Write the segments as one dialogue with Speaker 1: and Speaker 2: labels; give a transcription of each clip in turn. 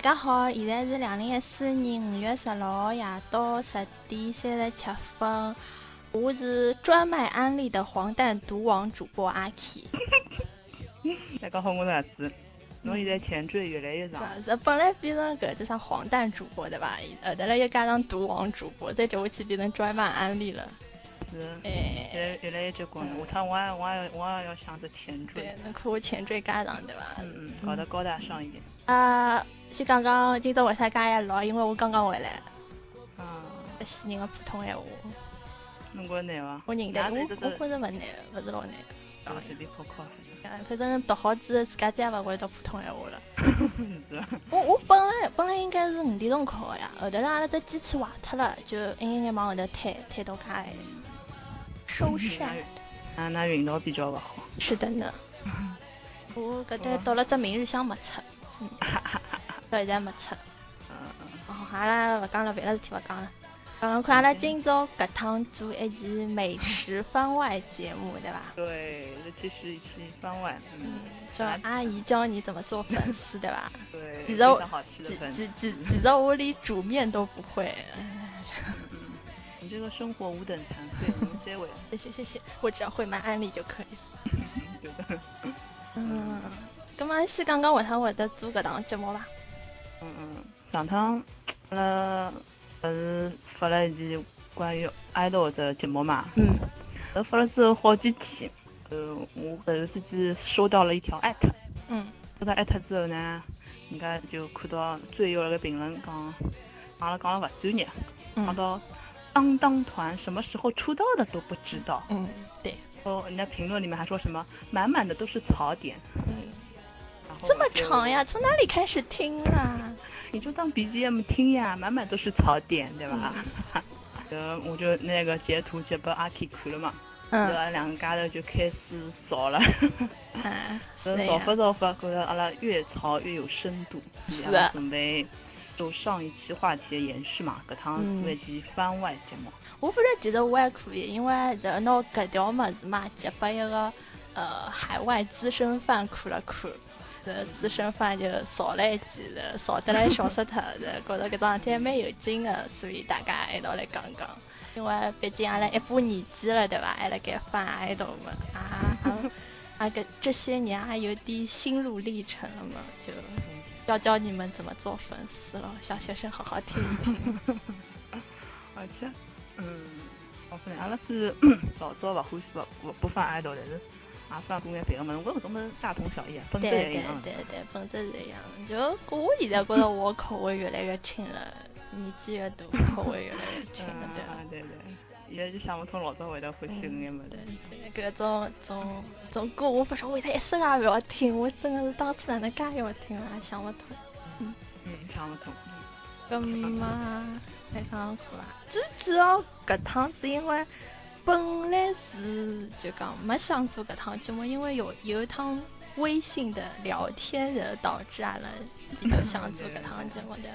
Speaker 1: 呃，大家好，现在是两零一四年五月十六号夜到十点三十七分，我是专卖安利的黄蛋毒王主播阿 K。
Speaker 2: 大家好，我是阿紫。侬现在前缀越来越长。
Speaker 1: 是，本来变成搿叫啥黄蛋主播对吧？后头来又加上毒王主播，再接下去变成专卖安利了。
Speaker 2: 是。哎。越越来越结棍了，下趟我也我也我也要想着前缀。
Speaker 1: 对，侬看我前缀加上对伐？
Speaker 2: 嗯嗯，搞得高大上一点。
Speaker 1: 啊，先讲讲今朝为啥介夜录，因为我刚刚回来。
Speaker 2: 啊。
Speaker 1: 西人的普通闲话。
Speaker 2: 侬觉着难伐？
Speaker 1: 我认得，我我觉着勿难，勿是老难。
Speaker 2: 啊，随便考考。
Speaker 1: 反正读好之后，自家再也勿会读普通闲话了。
Speaker 2: 是
Speaker 1: 我我本来本来应该是五点钟考的呀，后头阿拉只机器坏脱了，就一眼眼往后头推，推到家。收山。
Speaker 2: 啊，那运道比较勿好。
Speaker 1: 是的呢。我搿搭到了只明日香没出。到现在没出。
Speaker 2: 嗯 嗯。
Speaker 1: 好，阿拉勿讲了，别的事体勿讲了。刚刚看阿拉今朝搿趟做一期美食番外节目，对吧？
Speaker 2: 对，这期是一期番外。嗯。
Speaker 1: 叫阿姨教你怎么做粉丝，对吧？
Speaker 2: 对。
Speaker 1: 其实我，其其其实我连煮面都不会。
Speaker 2: 你这个生活五等残废，能接吻？
Speaker 1: 谢谢谢谢，我只要会买安利就可以了。
Speaker 2: 对的。
Speaker 1: 嗯。咁么先讲讲为啥会得做搿档节目吧。
Speaker 2: 嗯嗯，上趟阿拉勿是发了一期关于爱豆的节目嘛？
Speaker 1: 嗯。
Speaker 2: 呃，发了之后好几天，呃，我突然之间收到了一条艾特。
Speaker 1: 嗯。
Speaker 2: 收到艾特之后呢，人家就看到最右那个评论讲，阿拉讲了不专业，讲到当当团什么时候出道的都不知道。
Speaker 1: 嗯，对。
Speaker 2: 哦，人家评论里面还说什么满满的都是槽点。
Speaker 1: 嗯。这么长呀？从哪里开始听啊？
Speaker 2: 你就当 BGM 听呀，满满都是槽点，对吧？呃，我就那个截图截给阿 K 看了嘛，然后两个家头就开始扫了，
Speaker 1: 嗯，
Speaker 2: 扫发扫发，觉得阿拉越吵越有深度，
Speaker 1: 是
Speaker 2: 准备就上一期话题的延续嘛，搿趟做一期番外节目。
Speaker 1: 我反正觉得我还可以，因为就拿搿条么子嘛，截给一个呃海外资深饭看了看。这资深饭就少了一记了，少得来笑死脱，是觉得搿桩事体蛮有劲的，所以大家一道来讲讲。因为毕竟阿拉一把年纪了，对伐？还辣盖翻爱豆们，啊啊搿这些年还有点心路历程了嘛，就教教你们怎么做粉丝了，小学生好好听一听。
Speaker 2: 而且，嗯，我发现阿拉是 老早勿欢喜勿不不翻爱豆，但是。也放过眼别个么？我搿种么大同小异，本质一样。
Speaker 1: 对对对对，本质是一样。就我现在觉得我口味越来越轻了，年纪越大，口味越来越轻了，对
Speaker 2: 吧？对 对。现在就想不通老早会得欢喜搿眼么。
Speaker 1: 子对，搿种种种歌，我不晓得为啥一首也勿要听，我真的是当初哪能介要听啊，想不通。
Speaker 2: 嗯嗯，想不通。
Speaker 1: 搿么再讲看啊，最主要搿趟是因为。本来是就讲没想做搿趟节目，因为有有一趟微信的聊天，然后导致阿拉比较想做搿趟节目的。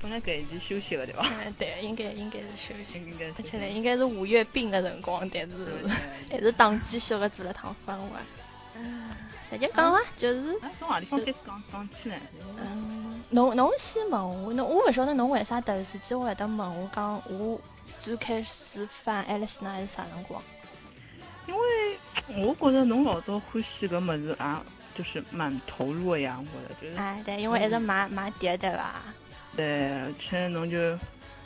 Speaker 2: 本来搿一期休息了对伐？
Speaker 1: 嗯，对，应该应该是休息。
Speaker 2: 应该。
Speaker 1: 而且呢，应该是五月病的辰光，但是还是当继续的做了趟番外。嗯，直接讲伐？就是。
Speaker 2: 从何里方开始讲讲起呢？
Speaker 1: 嗯，侬侬先问我，侬我勿晓得侬为啥突然之间会得问我讲我。最开始翻爱丽丝娜是啥辰光？
Speaker 2: 因为我觉着侬老早欢喜搿物事啊，就是蛮投入的呀，我觉着就是。
Speaker 1: 哎，对，因为一直买买碟对伐？
Speaker 2: 对，而且侬就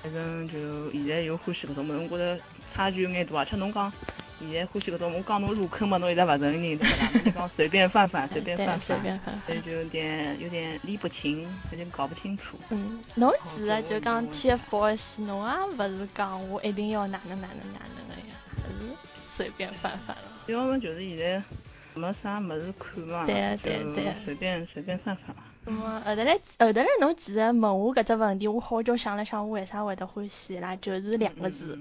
Speaker 2: 反正就现在又欢喜搿种物事，我觉着差距有眼大，而且侬讲。现在欢喜搿种，我讲侬入坑嘛，侬现在勿承认，对伐？侬讲随便翻翻，随便翻翻，所以就有点有点理不清，有点搞不清楚。
Speaker 1: 嗯，侬其实就讲 TFBOYS，侬也勿是讲我一定要哪能哪能哪能个呀，还是随便翻翻了。
Speaker 2: 要么就是现在没啥物事看嘛，
Speaker 1: 对对对，
Speaker 2: 随便随便翻翻。
Speaker 1: 那么后头来后头来侬其实问我搿只问题，我好久想了想，我为啥会得欢喜啦？就是两个字，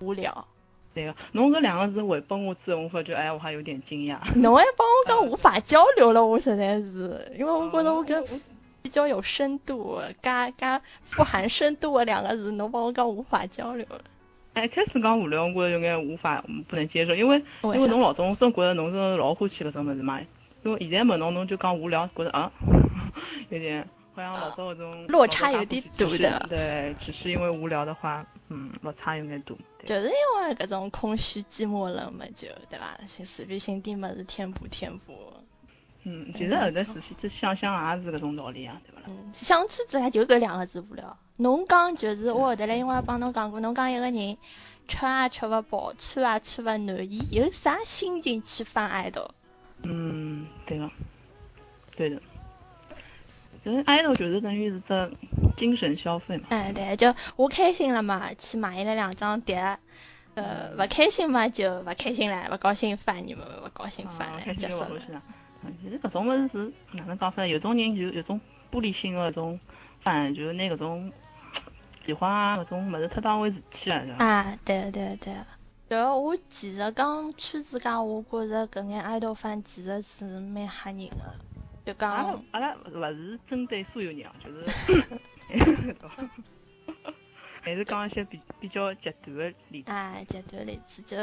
Speaker 1: 无聊。
Speaker 2: 对个，侬搿两个字回拨我之后，我发觉哎，我还有点惊讶。
Speaker 1: 侬还帮我讲无法交流了，我实在是，因为我觉得我跟比较有深度，加加富含深度的两个字，侬帮我讲无法交流了。
Speaker 2: 哎，开始讲无聊，我觉着有眼无法不能接受，因为因为侬老早真觉着侬是老欢喜搿种物事嘛，因为现在问侬侬就讲无聊，觉着啊有点好像老早搿种
Speaker 1: 落差有点大的。
Speaker 2: 对，只是因为无聊的话，嗯，落差有点大。
Speaker 1: 就是因为搿种空虚寂寞冷嘛，就对伐？随随便寻点物事填补填补。
Speaker 2: 嗯，其实后头仔细去想想也是搿种道理啊，对伐？
Speaker 1: 嗯，想去之来就搿两个字无聊。侬讲就是我后头来，因为帮侬讲过，侬讲一个人吃也吃勿饱，穿也穿勿暖，伊有啥心情去放爱豆？
Speaker 2: 嗯，对个，对的。就是爱豆就是等于是只精神消费嘛。
Speaker 1: 哎，对，就我开心了嘛，去买伊拉两张碟。呃，勿开心嘛就勿开心了，勿高兴翻你们，勿高兴翻了，结束了。
Speaker 2: 其实搿种物事是哪能讲法呢？有种人就有种玻璃心个搿种翻，就是拿搿种喜欢啊搿种物事太当回事体了，
Speaker 1: 啊，对对对。就我其实讲圈子讲，我觉着搿眼爱豆饭其实是蛮吓人的。就讲
Speaker 2: 阿拉勿是针对所有人，就是，还是讲一些比比较极端的例子。
Speaker 1: 啊，极端例子，就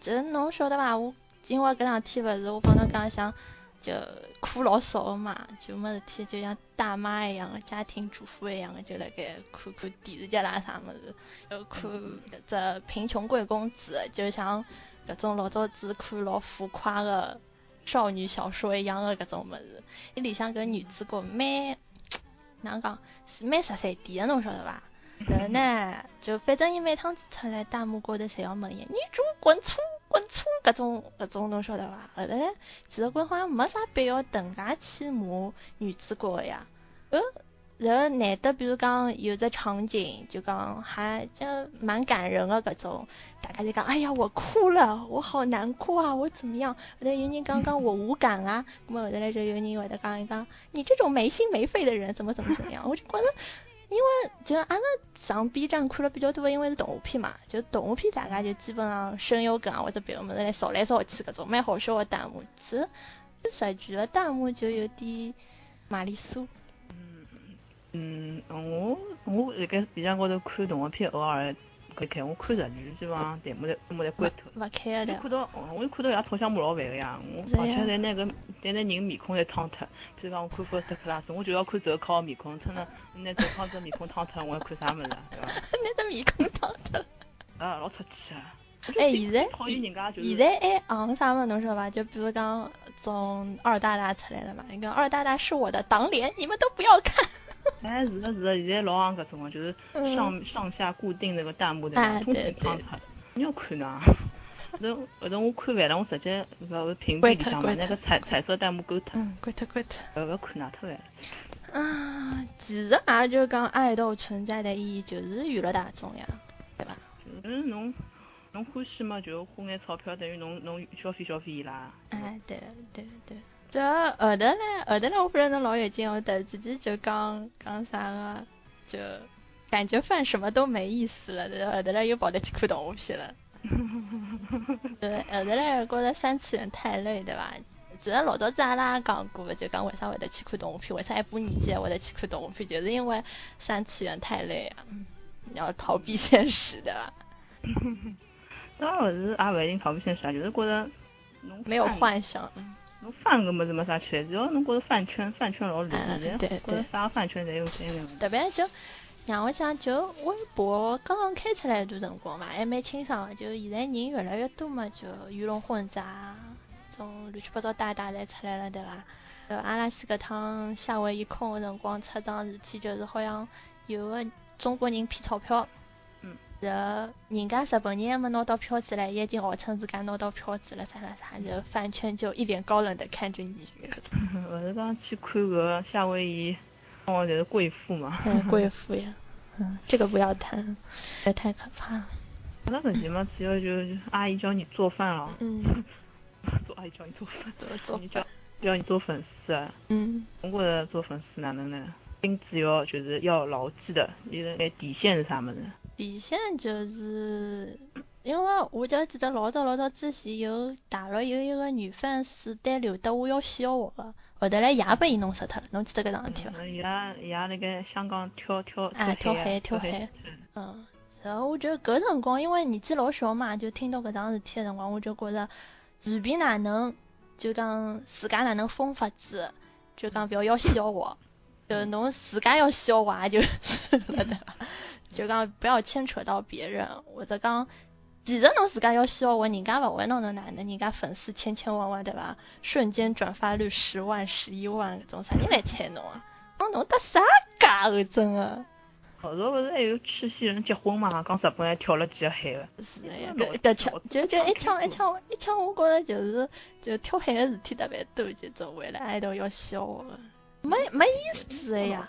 Speaker 1: 就侬晓得伐？我因为搿两天勿是我帮侬讲想。就课老少个嘛，就没事体，就像大妈一样的家庭主妇一样的，就辣盖看看电视剧啦啥么事，就看搿只贫穷贵公子，就像搿种老早子看老浮夸的少女小说一样的搿种么子。伊里向搿女主角蛮，哪能讲，是蛮十三点的，侬晓得伐？然后呢，就反正伊每趟子出来，弹幕高头侪要问伊，女主滚粗。滚粗搿种搿种侬晓得伐？后头嘞，其实我好像没啥必要等介去骂女主角个呀。呃，然后难得比如讲有只场景，就讲还就蛮感人的搿种，大家就讲，哎呀我哭了，我好难过啊，我怎么样？后头有人刚刚我无感啊，咁么后头来就有人会得讲一讲，你这种没心没肺的人怎么怎么怎么样？我就觉得。因为就阿拉上 B 站看了比较多，因为是动画片嘛，就动画片大家就基本上声优梗啊或者别的么子来扫来扫去搿种蛮好笑的弹幕，其实实际的弹幕就有点玛丽苏。
Speaker 2: 嗯嗯，我我辣盖 B 站高头看动画片，偶尔。可以看，我看日剧，基本上弹幕在没在关头。
Speaker 1: 勿开的。
Speaker 2: 看到，我又看到伊拉炒香麻辣饭个呀，我而且在那个在那人面孔在烫脱。比如讲我看 First Class，我就要看周考面孔，趁着拿周康这面孔烫脱，我要看啥物事，对伐？
Speaker 1: 拿只面孔烫脱。
Speaker 2: 啊，老出气啊！
Speaker 1: 哎，现在
Speaker 2: 现
Speaker 1: 现在还昂啥物事侬晓得伐？就比如讲从二大大出来了嘛，那个二大大是我的党脸，你们都不要看。
Speaker 2: 哎，是的，是的，现在老行搿种个，就是上上下固定那个弹幕的，通通放脱。你要看呐，那后头我看完了，我直接搿个屏蔽里向嘛，那个彩彩色弹幕关脱。
Speaker 1: 嗯，关脱关脱。
Speaker 2: 勿要看呐，太烦了。
Speaker 1: 啊，其实也就讲爱豆存在的意义就是娱乐大众呀，对吧？
Speaker 2: 就是侬侬欢喜嘛，就花眼钞票，等于侬侬消费消费伊拉。
Speaker 1: 哎，对对对。就后头呢，后头呢，我不是侬老有劲，我突自己就讲讲啥个，就感觉饭什么都没意思了，后头呢又跑得去看动画片了。对，后头嘞觉得三次元太累，对吧？其实老早子阿拉也讲过，就讲为啥会得去看动画片，为啥一把年纪会得去看动画片，就是因为三次元太累啊，要逃避现实的。
Speaker 2: 当然不是，也不一定逃避现实啊，就是觉得
Speaker 1: 没有幻想。
Speaker 2: 侬饭搿么子没啥吃，只要侬觉着饭圈饭圈老乱，
Speaker 1: 现在觉
Speaker 2: 着啥饭圈侪有三个。
Speaker 1: 特别就让我想，就微博刚刚开出来一段辰光嘛，还蛮清爽的。就现在人越来越多嘛，就鱼龙混杂，种乱七八糟大大侪出来了，对伐？呃，阿拉斯搿趟夏威夷空个辰光出桩事体，就是好像有个中国人骗钞票。然后人家日本人还没拿到票子嘞，已经号称自家拿到票子了，啥啥啥，然后饭圈就一脸高冷的看着你。
Speaker 2: 我是刚去看个夏威夷，哦，就是贵妇嘛。
Speaker 1: 嗯，贵妇呀，嗯，这个不要谈，这太可怕了。
Speaker 2: 那问题嘛，主要就阿姨教你做饭了。
Speaker 1: 嗯。
Speaker 2: 做阿姨教你做饭。
Speaker 1: 做做。
Speaker 2: 你教教你做粉丝啊。嗯。中国的做粉丝哪能呢？心只要就是要牢记的，你的底线是啥么子？
Speaker 1: 底线就是，因为我就记得老早老早之前有大陆有一个女粉丝单刘德华要笑我个，后头来也被伊弄死脱了，侬记得搿桩事体伐？
Speaker 2: 伊拉伊拉辣盖香港跳跳
Speaker 1: 啊跳
Speaker 2: 海
Speaker 1: 跳海，嗯，然后我就搿辰光因为年纪老小嘛，就听到搿桩事体个辰光，我就觉着随便哪能就讲自家哪能疯法子，就讲勿要要笑我。就侬自家要消化就 是了的，就讲不要牵扯到别人，或者讲，其实侬自家要消化，人家勿会拿侬哪能，人家粉丝千千万万对伐？瞬间转发率十万、十一万，搿种啥人来睬侬啊？侬侬搭啥假个真的？
Speaker 2: 后头勿是还有去西人结婚嘛？讲日本还跳了几个海个。
Speaker 1: 是的呀，搿搿枪就就一枪一枪一枪，我觉着就是就跳海个事体特别多，就做为了爱豆要消个，没没意思个呀。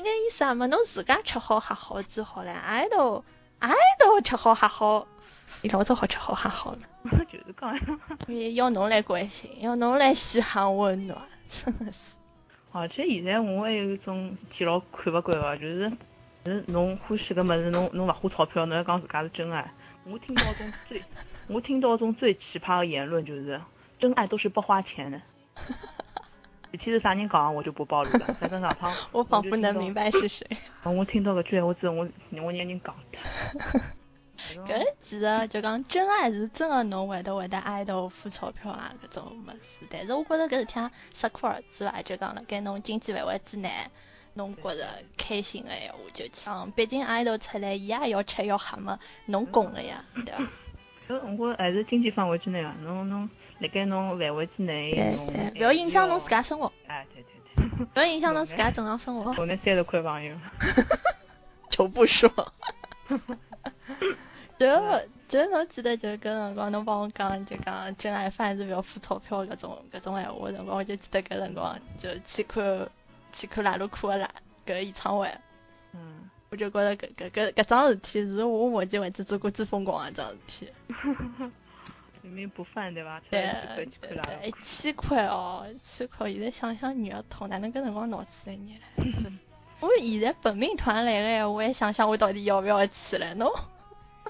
Speaker 1: 应该意思啊么，侬自家吃好喝好就好了，爱豆爱豆吃好喝好，伊老早好吃好喝好了。
Speaker 2: 就是讲，
Speaker 1: 要侬来关心，要侬来嘘寒问暖，真的是。
Speaker 2: 而且现在我还有一种事体老看勿惯个，就是，是侬欢喜个物事，侬侬勿花钞票，侬还讲自家是真爱。我听到种最，我听到种最奇葩的言论就是，真爱都是不花钱的。具体是啥人讲，我就不暴露了。反正上趟，
Speaker 1: 我仿佛能明白是谁。
Speaker 2: 我听到个句，闲话之后我我让人讲的。
Speaker 1: 搿其实就讲真爱是真的，侬会得会得爱豆付钞票啊，搿种物事。但是我觉着搿事体适可而止伐，就讲了，该侬经济范围之内，侬觉着开心个闲话就去。嗯，毕竟爱豆出来，伊也要吃要喝嘛，侬供个呀，对伐？
Speaker 2: 搿我还是经济范围之内啊，侬侬辣盖侬范围之内，
Speaker 1: 不要影响侬自家生活。
Speaker 2: 哎，对对对。
Speaker 1: 不要影响侬自家正常生活。
Speaker 2: 国内三十块朋友。
Speaker 1: 就不说。就就侬记得就搿辰光侬帮我讲就讲真爱饭是勿要付钞票搿种搿种闲话辰光，我就记得搿辰光就去看去看拉鲁库个拉搿演唱会。
Speaker 2: 嗯。
Speaker 1: 我就觉着搿搿搿搿桩事体是我目前为止做过最疯狂个桩事体。
Speaker 2: 明明不犯对伐？对对
Speaker 1: 对，一千块哦，一千块，现在想想肉痛，哪能搿辰光脑子来热？我现在本命团来个闲话，还想想我到底要不要去了喏。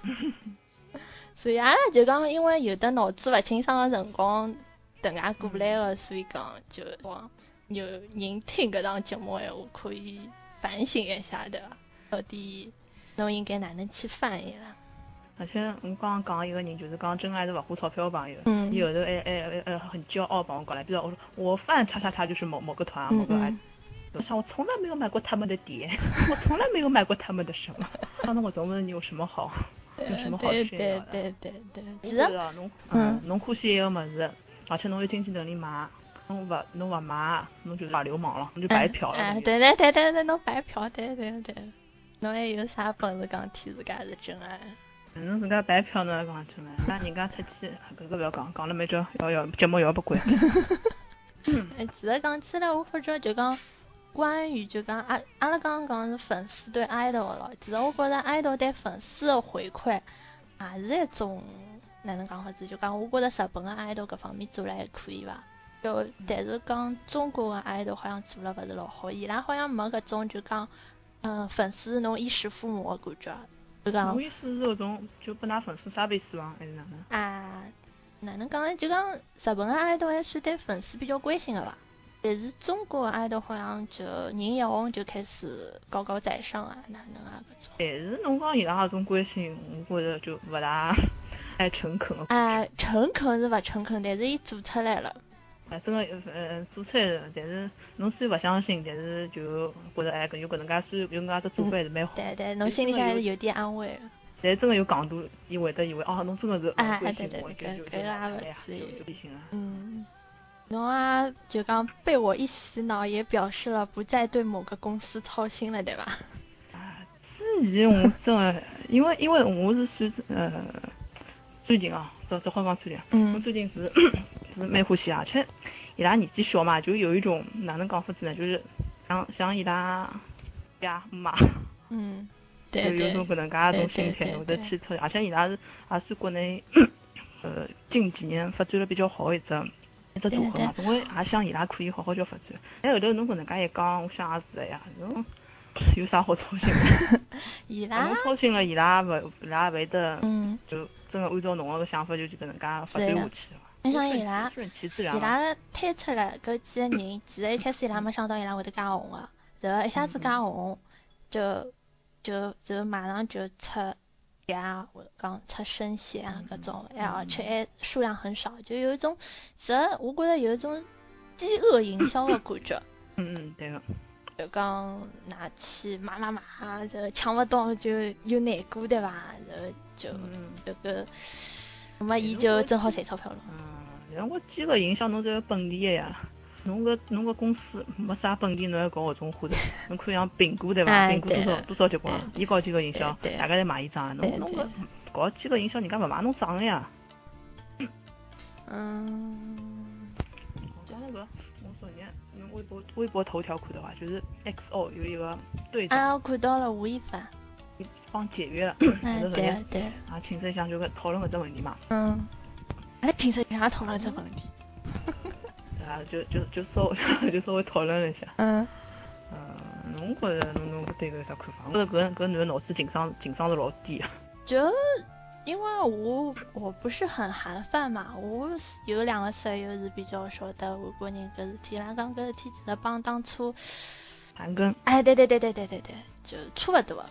Speaker 1: 所以阿拉就讲，因为有的脑子勿清爽的辰光，等下过来个，所以讲就讲有人听搿档节目闲话，可以反省一下的，到底侬应该哪能去翻译了。
Speaker 2: 而且我刚刚讲一个人，就是讲真爱是勿花钞票的朋友，
Speaker 1: 嗯，
Speaker 2: 有的还还还很骄傲帮我讲来，比如我说我饭叉叉叉就是某某个团某个爱。我想我从来没有买过他们的碟，我从来没有买过他们的什么。那我总问你有什么好？有什么好炫
Speaker 1: 耀的？对对对对对。
Speaker 2: 其实侬嗯，侬欢喜一个物事，而且侬有经济能力买，侬勿侬勿买，侬就是耍流氓了，侬就白嫖了。
Speaker 1: 哎，对对对对对，侬白嫖，对对对。侬还有啥本事讲替自家是真爱？
Speaker 2: 侬自家白嫖侬讲真爱，那人家出去，搿个勿要讲，讲了没就要要节目要不关。
Speaker 1: 哎，其实讲起来，我发觉就讲。关于就讲阿阿拉刚刚讲是粉丝对爱豆咯，其实我觉着爱豆对粉丝的回馈也是一种哪能讲法子？就讲我觉着日本的爱豆各方面做了还可以伐？就但是讲中国的爱豆好像做了勿是老好，伊拉好像没搿种就讲嗯粉丝侬衣食父母的感觉，就讲。
Speaker 2: 侬意思是搿种就不拿粉丝杀彼死亡还是哪能？
Speaker 1: 啊，哪能讲呢？就讲日本的爱豆还算对粉丝比较关心的伐？但是中国爱豆好像就人一红就开始高高在上啊，哪能啊搿种？
Speaker 2: 但是侬讲伊拉搿种关心，我觉着就勿大 太诚恳了。
Speaker 1: 哎，诚恳是勿诚恳，但是伊做出来了。
Speaker 2: 哎，真个呃做出来，但是侬虽然勿相信，但是就觉着哎搿有搿能介，虽然有搿能介只做法还是蛮好。
Speaker 1: 对对，侬心里向还是有点安慰。
Speaker 2: 但真个有戆度，伊会得以为哦，侬真个是关心
Speaker 1: 我，
Speaker 2: 就就就就就行了。
Speaker 1: 嗯。侬啊，就讲被我一洗脑，也表示了不再对某个公司操心了，对吧？
Speaker 2: 啊，之前我真的，因为因为我是算呃最近啊，这这话讲最近，
Speaker 1: 嗯，
Speaker 2: 我最近是是蛮欢喜，而且伊拉年纪小嘛，就有一种哪能讲法子呢？就是像像伊拉爹妈，
Speaker 1: 嗯，对
Speaker 2: 对，有种搿能介一种心态，会得去操而且伊拉是也算国内 呃近几年发展了比较好一只。一只组合嘛，总归也想伊拉可以好好叫发展。哎，后头侬搿能介一讲，我想也是个呀，侬 有啥好操心的？
Speaker 1: 伊拉
Speaker 2: 侬操心了，伊拉勿伊拉勿会得，
Speaker 1: 嗯，
Speaker 2: 就真个按照侬个想法就就搿能介发展下去了。
Speaker 1: 你想伊
Speaker 2: 拉，顺其自然。
Speaker 1: 伊拉推出来搿几个人，其实一开始伊拉没想到伊拉会得介红个，然后一下子介红，就就就马上就出。啊，或者讲出声线啊，搿种，哎，而且还数量很少，就有一种，其实我觉着有一种饥饿营销的感觉，
Speaker 2: 嗯嗯，对个。
Speaker 1: 就讲拿去买买买，就抢勿到就有难过对伐？然后就这个，那么伊就正好赚钞票了。
Speaker 2: 嗯，但我记个印象侬是本地的呀，侬个侬个公司没啥本地，侬还搞搿种花头，侬看像苹果对伐？苹果多少多少结棍，伊搞几个营销，大家侪买伊账，侬侬个搞几个营销，人家勿买侬账的呀。
Speaker 1: 嗯。
Speaker 2: 讲那个我。昨天微博微博头条看到啊，就是 XO 有一个队长，
Speaker 1: 啊，我看到了吴亦凡，
Speaker 2: 帮解约了，
Speaker 1: 哎对对，
Speaker 2: 啊，寝室里向就讨论搿只问题嘛，
Speaker 1: 嗯，哎，寝室里向讨论这问题，
Speaker 2: 啊，就就就稍微 就稍微讨论了一下，
Speaker 1: 嗯，
Speaker 2: 嗯，侬觉着侬侬对搿有啥看法？我觉着搿搿男的脑子情商情商是老低啊，
Speaker 1: 就。因为我我不是很韩范嘛，我有两个室友是比较晓得韩国人搿事体，伊拉讲搿事体其实帮当初
Speaker 2: 韩庚，
Speaker 1: 哎对对对对对对对，就差勿多，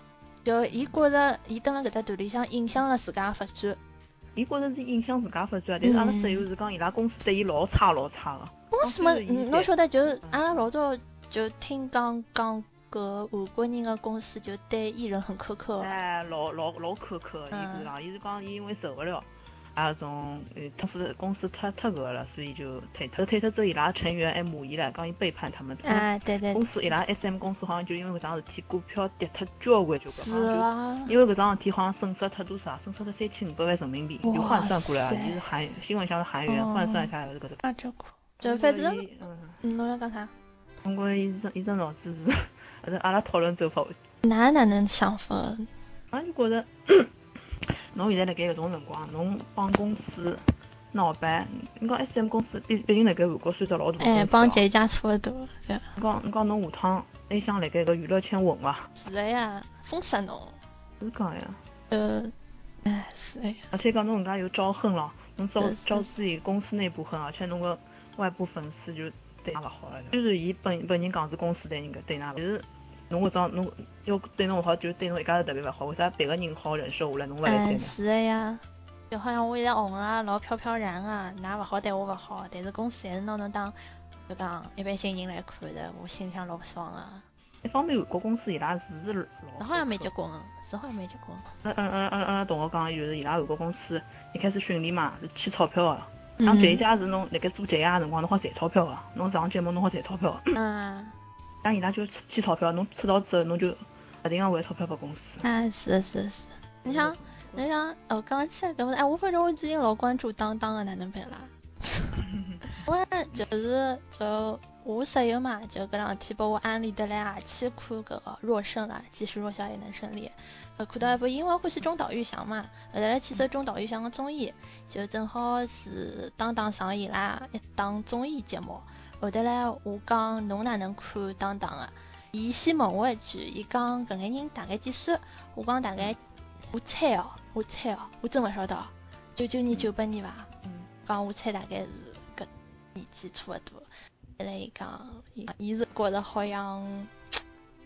Speaker 1: 就伊觉着伊蹲辣搿只团里向影响了自家发展，
Speaker 2: 伊觉着是影响自家发展啊，但是阿拉室友是讲伊拉公司对伊老差老差个。
Speaker 1: 公司嘛，侬晓得就阿拉老早就听讲讲。个韩国人的公司就对艺人很苛刻，
Speaker 2: 哎，老老老苛刻，伊是讲，伊是讲伊因为受不了，啊种，呃，他是公司太太个了，所以就退脱。退脱之后，伊拉成员还骂伊唻，讲伊背叛他们。
Speaker 1: 啊，对对。
Speaker 2: 公司伊拉 SM 公司好像就因为搿桩事体，股票跌脱交关交关，
Speaker 1: 是啊。
Speaker 2: 因为搿桩事体好像损失脱多少？损失脱三千五百万人民币，就换算过来，伊是韩新闻像是韩元，换算下来是搿个。
Speaker 1: 啊，这苦。就反正，嗯，侬要讲啥？
Speaker 2: 我觉伊只伊只脑子是。反正阿拉讨论走法，
Speaker 1: 哪哪能想法？
Speaker 2: 俺就觉着，侬现在辣盖搿种辰光，侬帮公司闹掰，你讲 S M 公司毕毕竟辣盖韩国算只老大公司
Speaker 1: 哎，帮这家差勿多。
Speaker 2: 你讲你讲侬下趟还想辣盖搿娱乐圈混伐？
Speaker 1: 是的呀，封杀侬。
Speaker 2: 是讲呀。
Speaker 1: 呃，哎，是的呀。
Speaker 2: 而且讲侬人家有招恨了，侬招招自己公司内部恨，而且侬个外部粉丝就。对㑚勿好了，就是伊本本人讲是公司对人家对㑚，就是侬搿种侬要对侬勿好，就对侬一家头特别勿好，为啥别个人好忍受下来，侬勿来塞呢？
Speaker 1: 是的呀，就好像我现在红了，老飘飘然啊，㑚勿好对我勿好，但是公司还是拿侬当就讲一般新人来看的，我心里向老爽啊。
Speaker 2: 一方面韩国公司伊拉是
Speaker 1: 老，好像没结棍，是好像没结棍。
Speaker 2: 嗯嗯嗯嗯嗯，同学讲就是伊拉韩国公司一开始训练嘛是欠钞票个。像这一家是侬辣盖做节个辰光，侬好赚钞票个，侬上节目侬好赚钞票个。
Speaker 1: 嗯。
Speaker 2: 像伊拉就欠钞票，侬出道之后侬就不停个还钞票拨公司。
Speaker 1: 啊，是是是。你像，你像，哦，刚刚起来搿么，哎，我反正我最近老关注当当个哪能办啦。我就是就。我室友嘛，就搿两天拨我安利得来啊，去看搿个弱胜了，即使弱小也能胜利。呃，看到一部，因为欢喜中岛裕翔嘛，后来去搜中岛裕翔个综艺，就正好是当当上伊拉一档综艺节目。后头来我讲侬哪能看当当个？伊先问我一句，伊讲搿眼人大概几岁？我讲大概，我猜哦，我猜哦，我真勿晓得，九九年、九八年伐？嗯。讲我猜大概是搿年纪差勿多。来讲，伊是觉得好像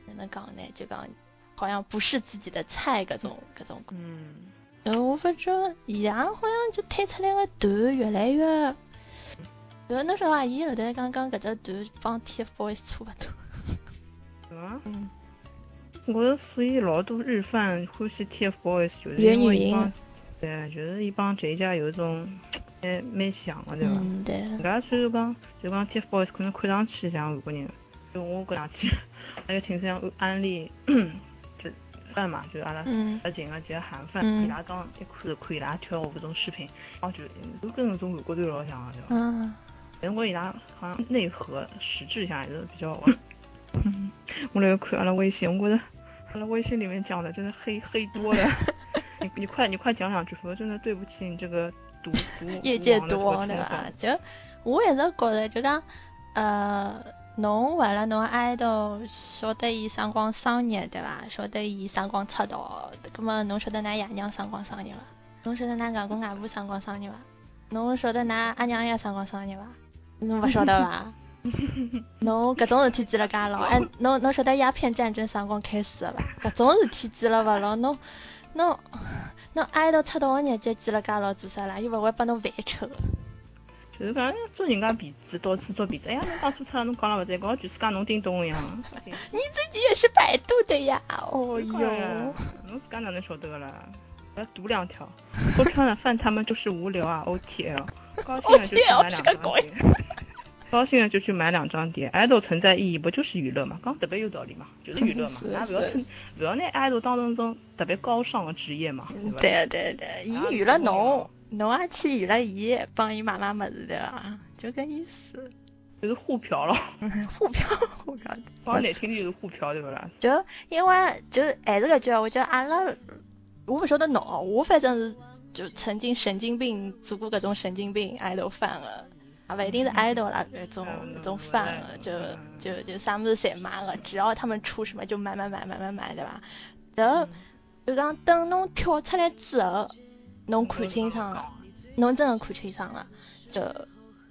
Speaker 1: 哪能讲呢？就讲好像不是自己的菜，各种各种。
Speaker 2: 嗯。
Speaker 1: 呃我发觉伊拉好像就推出来个团越来越，然后侬说话，伊后头刚刚搿只团帮 TFBOYS 差勿多。
Speaker 2: 嗯。
Speaker 1: 嗯。
Speaker 2: 我所以老多日饭欢喜 TFBOYS 就是因为一帮，对，就是一帮这一家有一种。还蛮像的，对伐？
Speaker 1: 嗯，对。
Speaker 2: 人家虽然讲，就讲 TFBOYS 可能看上去像韩国人，就我搿两天那个寝室像安利，就饭嘛，就阿拉阿近个几个韩饭，伊拉讲一看就看伊拉跳舞搿种视频，哦，就就跟搿种韩国队老像的，对伐？
Speaker 1: 嗯。
Speaker 2: 但我伊拉好像内核实质上还是比较。嗯 我来看阿拉微信，我觉得阿拉微信里面讲的真的黑黑多了。你你快你快讲两句，否则真的对不起你这个。
Speaker 1: 业界毒王对伐？就我一直觉着，就讲，呃，侬为了侬爱豆晓得伊啥光生日对伐？晓得伊啥光出道，葛么侬晓得㑚爷娘啥光生日伐？侬晓得㑚外公外婆啥光生日伐？侬晓得㑚阿娘爷啥光生日伐？侬勿晓得伐？侬搿种事体记了介牢，哎，侬侬晓得鸦片战争啥光开始的伐？搿种事体记了勿牢，侬侬。侬挨到出道个日节记了介牢做啥啦？又勿会拨侬饭吃。
Speaker 2: 就就是讲做人家鼻子，到处做鼻子。哎呀，侬当初出来侬讲了勿对，搞全世界侬叮咚一样。
Speaker 1: 你自己也是百度的呀？哦哟，
Speaker 2: 侬自家哪能晓得个啦？要读两条。说穿了，饭他们就是无聊啊！O T L，高兴了就去买两张碟。高兴了就去买两张碟。爱豆存在意义不就是娱乐嘛？讲特别有道理嘛，就是娱乐嘛。咱不要听，不要拿爱豆当成种特别高尚的职业嘛，
Speaker 1: 对对对，伊娱乐侬。侬也去娱乐伊，帮伊买买么子对伐？就搿意思。
Speaker 2: 就是互嫖咯。
Speaker 1: 互嫖，互嫖。
Speaker 2: 讲难听点就是互嫖对勿啦？
Speaker 1: 就因为就还是搿句话，就阿拉，我不晓得侬，我反正是就曾经神经病做过搿种神经病爱豆范个，啊勿一定是 idol 啦，搿种搿种范个，就就就啥物事侪买个，只要他们出什么就买买买买买买对伐？然后就讲等侬跳出来之后。侬看清爽了，侬真的看清爽了，就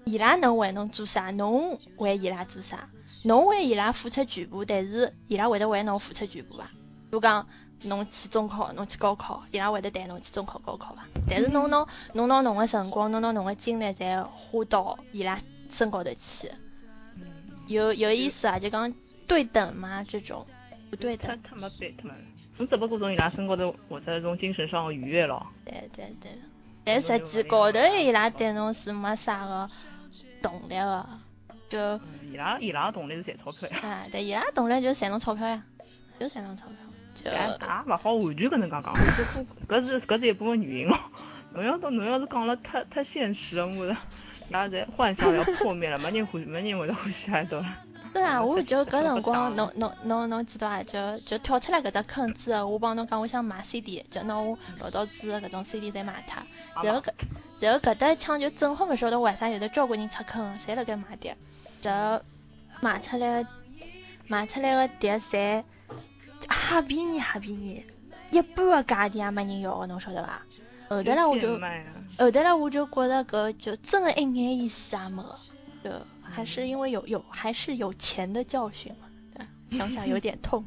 Speaker 1: 伊拉能为侬做啥，侬为伊拉做啥，侬为伊拉付出全部，但是伊拉会得为侬付出全部伐？就讲侬去中考，侬去高考，伊拉会得带侬去中考、高考伐？但是侬拿侬拿侬个辰光，侬拿侬个精力，侪花到伊拉身高头去，有有意思啊？就讲对等嘛？这种不对等。
Speaker 2: 他他没对等。侬只不过从伊拉身高头获得一种精神上的愉悦咯。
Speaker 1: 对对对，但实际高头伊拉对侬是没啥个动力个，就。
Speaker 2: 伊拉伊拉动力是赚钞票呀。
Speaker 1: 啊，对，伊拉动力就是赚侬钞票呀，就赚侬钞票。就。也
Speaker 2: 勿好完全搿能介讲，搿是搿是一部分原因咯。侬要侬要是讲了太太现实了，我，伊拉在幻想要破灭了，没人欢没人会得欢喜爱豆了。
Speaker 1: 是啊，我就搿辰光，侬侬侬侬记得伐？就就跳出来搿只坑之后，我帮侬讲，我想买 CD，就拿我老早子搿种 CD 侪卖脱。然后搿然后搿搭一枪就正好勿晓得为啥有的交关人出坑，侪辣盖买碟。然后卖出来卖出来个碟侪哈便宜哈便宜，一半个价钿也没人要个，侬晓得伐？后头来我就后头来我就觉着搿就真个一眼意思也没，就。还是因为有有还是有钱的教训嘛，对，想想有点痛，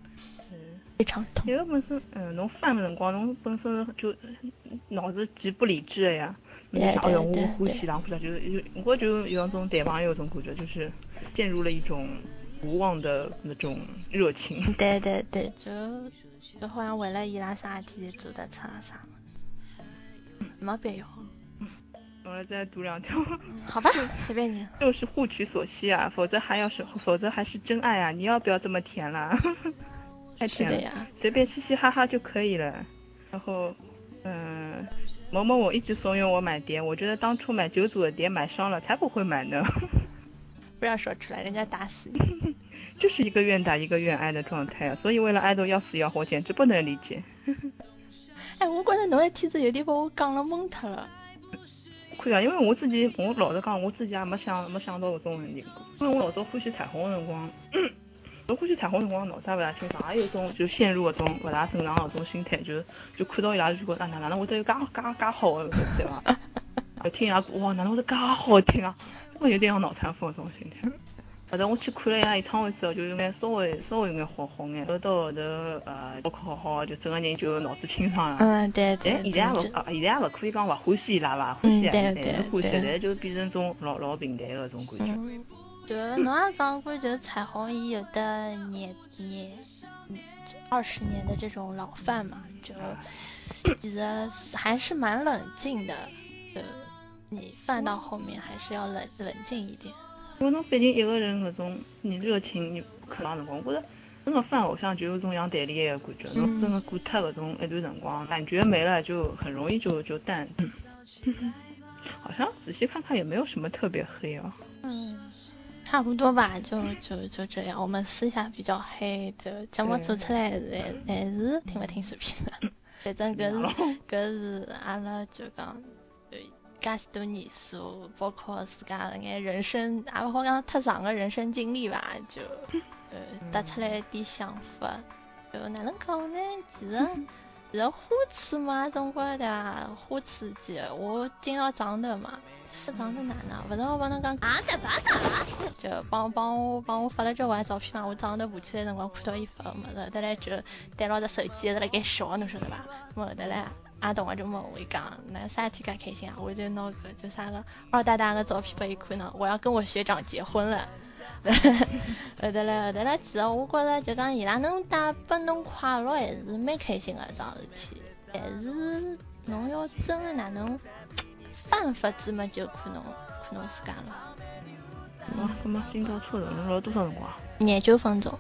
Speaker 1: 非常痛。
Speaker 2: 有个本身，嗯，侬犯的辰光，侬本身就脑子极不理智的呀。
Speaker 1: 对对对。
Speaker 2: 我呼吸，然后就就我就有那种谈朋友种感觉，就是陷入了一种无望的那种热情。
Speaker 1: 对对对，就就好像为了伊拉啥事体做得出啥么，没必要。
Speaker 2: 我来再读两条。
Speaker 1: 好吧，随便你。
Speaker 2: 就是互取所需啊，否则还要是，否则还是真爱啊！你要不要这么甜啦？太甜了，随便嘻嘻哈哈就可以了。然后，嗯，某某我一直怂恿我买碟，我觉得当初买九组的碟买伤了，才不会买呢。
Speaker 1: 不要说出来，人家打死你。
Speaker 2: 就是一个愿打一个愿挨的状态啊，所以为了爱豆要死要活，简直不能理解。
Speaker 1: 哎，我觉得侬一天子有点把我讲了懵脱了。
Speaker 2: 可以啊，因为我自己，我老实讲，我自己也没想没想到搿种问题。因为我老早欢喜彩虹的辰光，我欢喜彩虹的辰光脑子也勿大清爽，也有种就陷入搿种勿大正常搿种心态，就就看到伊拉就觉得哪哪能会得有介介介好的，对伐？就听伊拉哇，哪能会得介好听啊？真的有点像脑残粉搿种心态。后头我去看了一下演唱会之后，就有眼稍微稍微有眼好好眼。后到后头呃，考好好，就整个人就脑子清爽了。
Speaker 1: 嗯，对对。
Speaker 2: 哎，现在也勿，现在也不可以讲不欢喜伊拉伐？欢喜还是欢喜，但就变成种老老平淡个种感觉。
Speaker 1: 就侬也讲过，就彩虹伊有的年年二十年的这种老范嘛，就其实还是蛮冷静的。呃，你放到后面还是要冷冷静一点。
Speaker 2: 因为侬毕竟一个人搿种你热情，你可长辰光，我觉着真的翻偶像就有种像谈恋爱的感觉，侬真的过脱搿种一段辰光，感觉没了就很容易就就淡。好像仔细看看也没有什么特别黑啊。
Speaker 1: 嗯，差不多吧，就就就这样。我们私下比较黑，就节目做出来还还是听不听视频的。反正搿是搿是阿拉就讲。介许多年数，包括自家眼人生，也勿好讲太长个人生经历吧，就呃得出来一点想法。就哪能讲呢？其实其实花痴嘛，总归对伐？花痴姐，我今朝长头嘛，不长头哪能？勿是我帮侬讲，就帮帮我帮我发了交关照片嘛。我早上头爬起来辰光看到伊发个物事，后头来就带牢只手机一直辣盖笑，侬晓得伐？后头来阿同学就问我伊讲，那啥体介开心啊？我就拿个就啥个二大大个照片拨伊看呢，我要跟我学长结婚了。后头来后头来，其实我觉着就讲伊拉能带拨侬快乐，还是蛮开心个一桩事体。但是侬要真个哪能办法子嘛，就看侬看侬自家了。
Speaker 3: 好，那么今朝车程侬了多少辰光？
Speaker 1: 廿九分钟。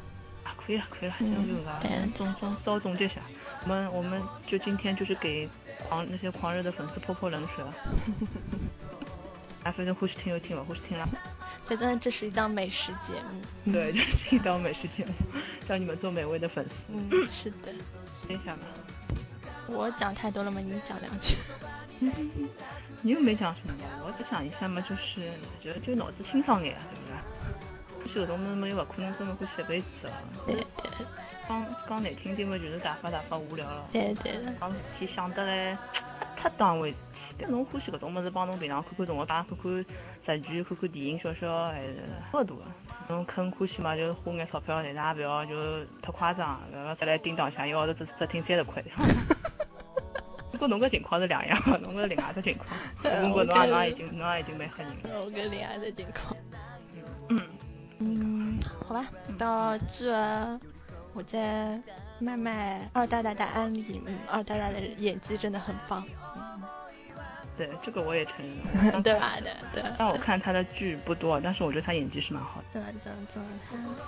Speaker 3: 啊，可以了，可以了，那就个总总稍总结下。我们我们就今天就是给狂那些狂热的粉丝泼泼冷水了。啊，反正欢喜听就听，不欢喜听了。
Speaker 1: 反正这是一档美食节
Speaker 3: 目。对，这是一档美食节目，教你们做美味的粉丝。
Speaker 1: 嗯，是的。
Speaker 3: 接下吧。
Speaker 1: 我讲太多了吗？你讲两句。
Speaker 3: 你又没讲什么，我只讲一下嘛，就是就就脑子清爽点，对不对？欢喜搿种么么又勿可能真的欢喜一辈子了。
Speaker 1: 对对。
Speaker 3: 讲讲难听点嘛，就是打发打发无聊了。
Speaker 1: 对对。
Speaker 3: 讲事体想得来太当回事体，但侬欢喜搿种么子，帮侬平常看看动画片、看看日剧、看看电影、小说，还是差不多个。侬肯欢喜嘛，就花眼钞票，但是也勿要就太夸张，搿个再来叮当响，一号头只只听三十块。不过侬个情况是两样，侬个另外只情况。侬侬也已经侬也已经蛮吓人了。
Speaker 1: 我跟另外只情况。吧，到这。我在慢慢二大大的安利，嗯，二大大的演技真的很棒，嗯，
Speaker 3: 对，这个我也承认，
Speaker 1: 对吧？对对。
Speaker 3: 但我看他的剧不多，但是我觉得他演技是蛮好的。
Speaker 1: 真的真的真的，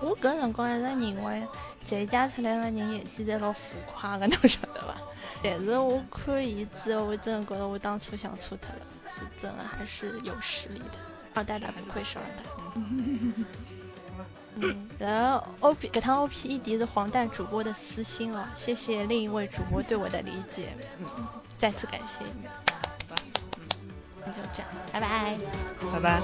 Speaker 1: 他，我搿辰光一直认为这家出来的人演技侪老浮夸的，侬晓得吧？但是我看伊之后，我真的觉得我当初想错他了，是真的还是有实力的。二大大不愧是二大大。嗯，然后 O P 给他 O P E D 是黄蛋主播的私心哦，谢谢另一位主播对我的理解，嗯，再次感谢你。
Speaker 3: 好吧，嗯，
Speaker 1: 那就这样，拜拜。
Speaker 3: 拜拜。